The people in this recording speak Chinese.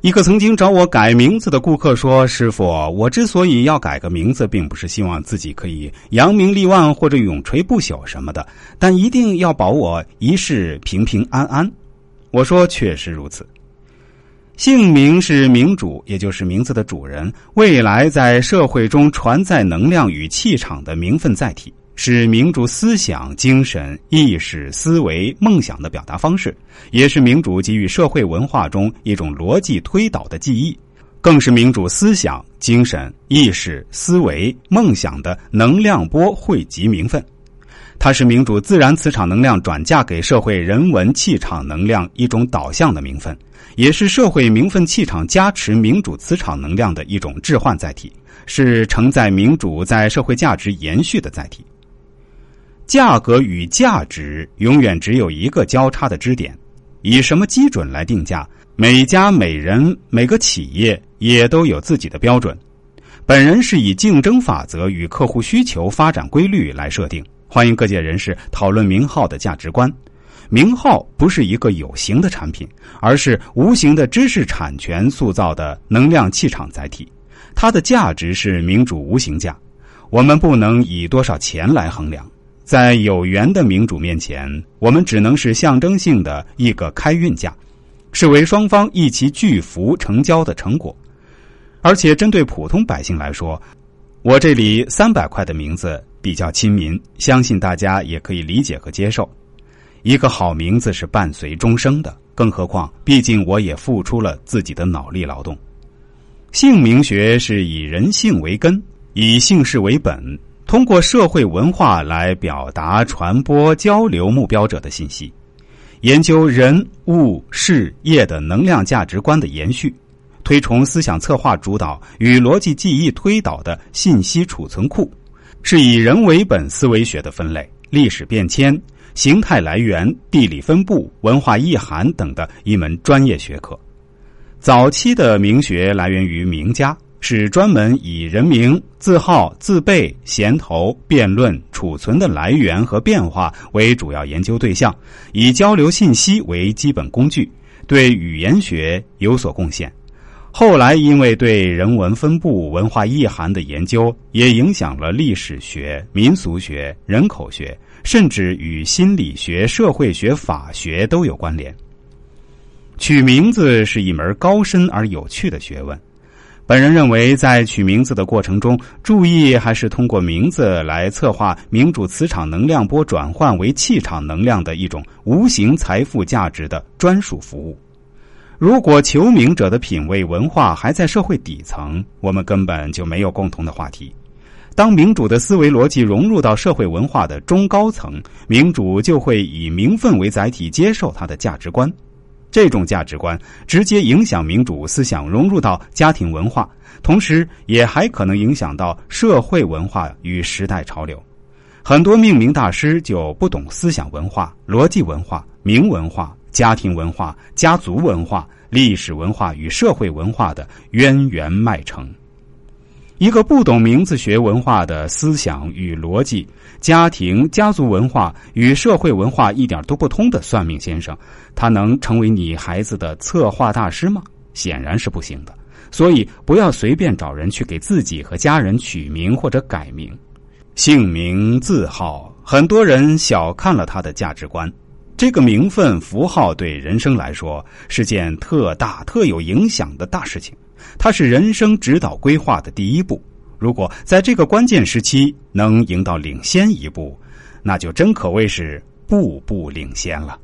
一个曾经找我改名字的顾客说：“师傅，我之所以要改个名字，并不是希望自己可以扬名立万或者永垂不朽什么的，但一定要保我一世平平安安。”我说：“确实如此。姓名是名主，也就是名字的主人，未来在社会中传载能量与气场的名分载体。”是民主思想、精神、意识、思维、梦想的表达方式，也是民主给予社会文化中一种逻辑推导的记忆，更是民主思想、精神、意识、思维、梦想的能量波汇集名分。它是民主自然磁场能量转嫁给社会人文气场能量一种导向的名分，也是社会名分气场加持民主磁场能量的一种置换载体，是承载民主在社会价值延续的载体。价格与价值永远只有一个交叉的支点，以什么基准来定价？每家每人每个企业也都有自己的标准。本人是以竞争法则与客户需求发展规律来设定。欢迎各界人士讨论名号的价值观。名号不是一个有形的产品，而是无形的知识产权塑造的能量气场载体。它的价值是民主无形价，我们不能以多少钱来衡量。在有缘的民主面前，我们只能是象征性的一个开运价，视为双方一起巨幅成交的成果。而且，针对普通百姓来说，我这里三百块的名字比较亲民，相信大家也可以理解和接受。一个好名字是伴随终生的，更何况，毕竟我也付出了自己的脑力劳动。姓名学是以人性为根，以姓氏为本。通过社会文化来表达、传播、交流目标者的信息，研究人物事业的能量价值观的延续，推崇思想策划主导与逻辑记忆推导的信息储存库，是以人为本思维学的分类、历史变迁、形态来源、地理分布、文化意涵等的一门专业学科。早期的名学来源于名家。是专门以人名、字号、字辈、衔头、辩论、储存的来源和变化为主要研究对象，以交流信息为基本工具，对语言学有所贡献。后来因为对人文分布、文化意涵的研究，也影响了历史学、民俗学、人口学，甚至与心理学、社会学、法学都有关联。取名字是一门高深而有趣的学问。本人认为，在取名字的过程中，注意还是通过名字来策划民主磁场能量波转换为气场能量的一种无形财富价值的专属服务。如果求名者的品味文化还在社会底层，我们根本就没有共同的话题。当民主的思维逻辑融入到社会文化的中高层，民主就会以名分为载体接受它的价值观。这种价值观直接影响民主思想融入到家庭文化，同时也还可能影响到社会文化与时代潮流。很多命名大师就不懂思想文化、逻辑文化、名文化、家庭文化、家族文化、历史文化与社会文化的渊源脉承。一个不懂名字学文化的思想与逻辑、家庭家族文化与社会文化一点都不通的算命先生，他能成为你孩子的策划大师吗？显然是不行的。所以不要随便找人去给自己和家人取名或者改名、姓名、字号。很多人小看了他的价值观。这个名分符号对人生来说是件特大、特有影响的大事情。它是人生指导规划的第一步。如果在这个关键时期能赢到领先一步，那就真可谓是步步领先了。